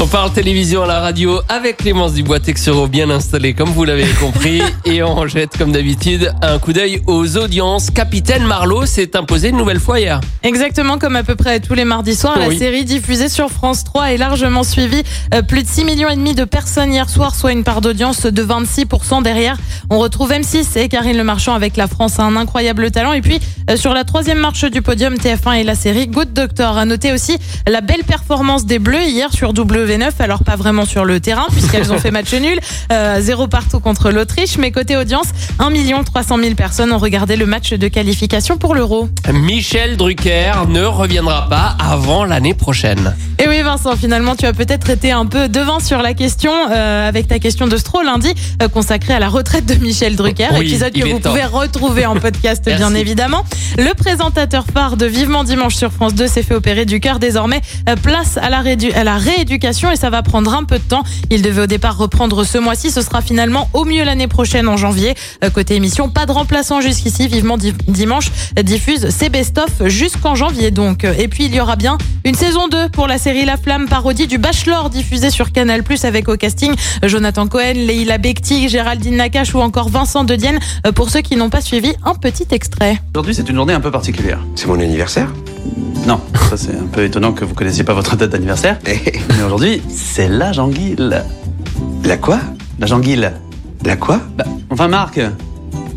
On parle télévision à la radio avec Clémence Dubois Texero bien installé comme vous l'avez compris et on jette comme d'habitude un coup d'œil aux audiences. Capitaine Marlowe s'est imposé une nouvelle fois hier. Exactement comme à peu près tous les mardis soirs, Oui. la série diffusée sur France 3 est largement suivie. Euh, plus de 6 millions et demi de personnes hier soir, soit une part d'audience de 26% derrière. On retrouve M6 et Karine Le Marchand avec La France a un incroyable talent. Et puis euh, sur la troisième marche du podium, TF1 et la série Good Doctor. À noter aussi la belle performance des Bleus hier sur W9. Alors pas vraiment sur le terrain puisqu'elles ont fait match nul, euh, zéro partout contre l'Autriche. Mais côté audience, 1 300 000 personnes ont regardé le match de qualification pour l'Euro. Michel Drucker ne reviendra pas avant l'année prochaine. Et oui Vincent, finalement tu as peut-être été un peu devant sur la question euh, avec ta question de Stro lundi euh, consacrée à la retraite de Michel Drucker, Oui, épisode que vous temps. pouvez retrouver en podcast bien évidemment. Le présentateur phare de Vivement Dimanche sur France 2 s'est fait opérer du cœur désormais. Euh, place à la, à la rééducation et ça va prendre un peu de temps. Il devait au départ reprendre ce mois-ci, ce sera finalement au mieux l'année prochaine en janvier. Euh, côté émission, pas de remplaçant jusqu'ici. Vivement Di- Dimanche euh, diffuse ses best-of jusqu'en janvier donc. Et puis il y aura bien une saison 2 pour la série La Flamme, parodie du Bachelor diffusée sur Canal+, avec au casting euh, Jonathan Cohen, Leila Bekti, Géraldine Nakache ou encore Vincent De Dienne. Pour ceux qui n'ont pas suivi, un petit extrait. Aujourd'hui, c'est une journée un peu particulière. C'est mon anniversaire Non, ça c'est un peu étonnant que vous connaissiez pas votre date d'anniversaire. Mais aujourd'hui, c'est la janguille. La quoi? La janguille. La quoi? Bah, enfin, Marc,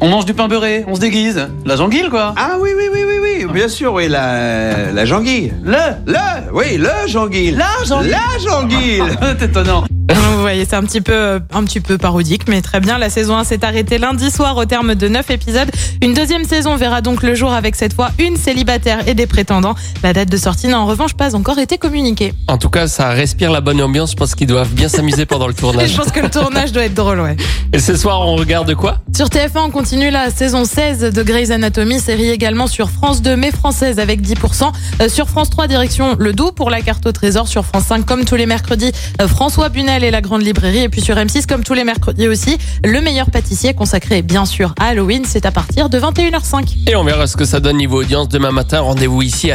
on mange du pain beurré, on se déguise. La janguille, quoi. Ah oui, oui, oui, oui, oui, bien sûr, oui, la, la janguille. Le Le, oui, le janguille. La janguille. La janguille. C'est étonnant. Vous voyez, c'est un petit peu, euh, un petit peu parodique, mais très bien. La saison 1 s'est arrêtée lundi soir au terme de 9 épisodes. Une deuxième saison verra donc le jour avec cette fois une célibataire et des prétendants. La date de sortie n'a en revanche pas encore été communiquée. En tout cas, ça respire la bonne ambiance. Je pense qu'ils doivent bien s'amuser pendant le Et je tournage. pense que le tournage doit être drôle, ouais. Et ce soir, on regarde quoi? Sur TF1, on continue la saison 16 de Grey's Anatomy, série également sur France 2, mais française avec 10%. Euh, sur France 3, direction Le Doubs pour la carte au trésor. Sur France 5, comme tous les mercredis, euh, François Bunel et la Grande Librairie. Et puis sur M6, comme tous les mercredis aussi, Le Meilleur Pâtissier, consacré bien sûr à Halloween. C'est à partir de 21h05. Et on verra ce que ça donne niveau audience demain matin. Rendez-vous ici à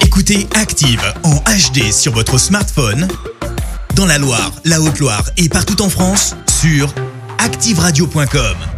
Écoutez Active en HD sur votre smartphone, dans la Loire, la Haute-Loire et partout en France, sur activeradio.com.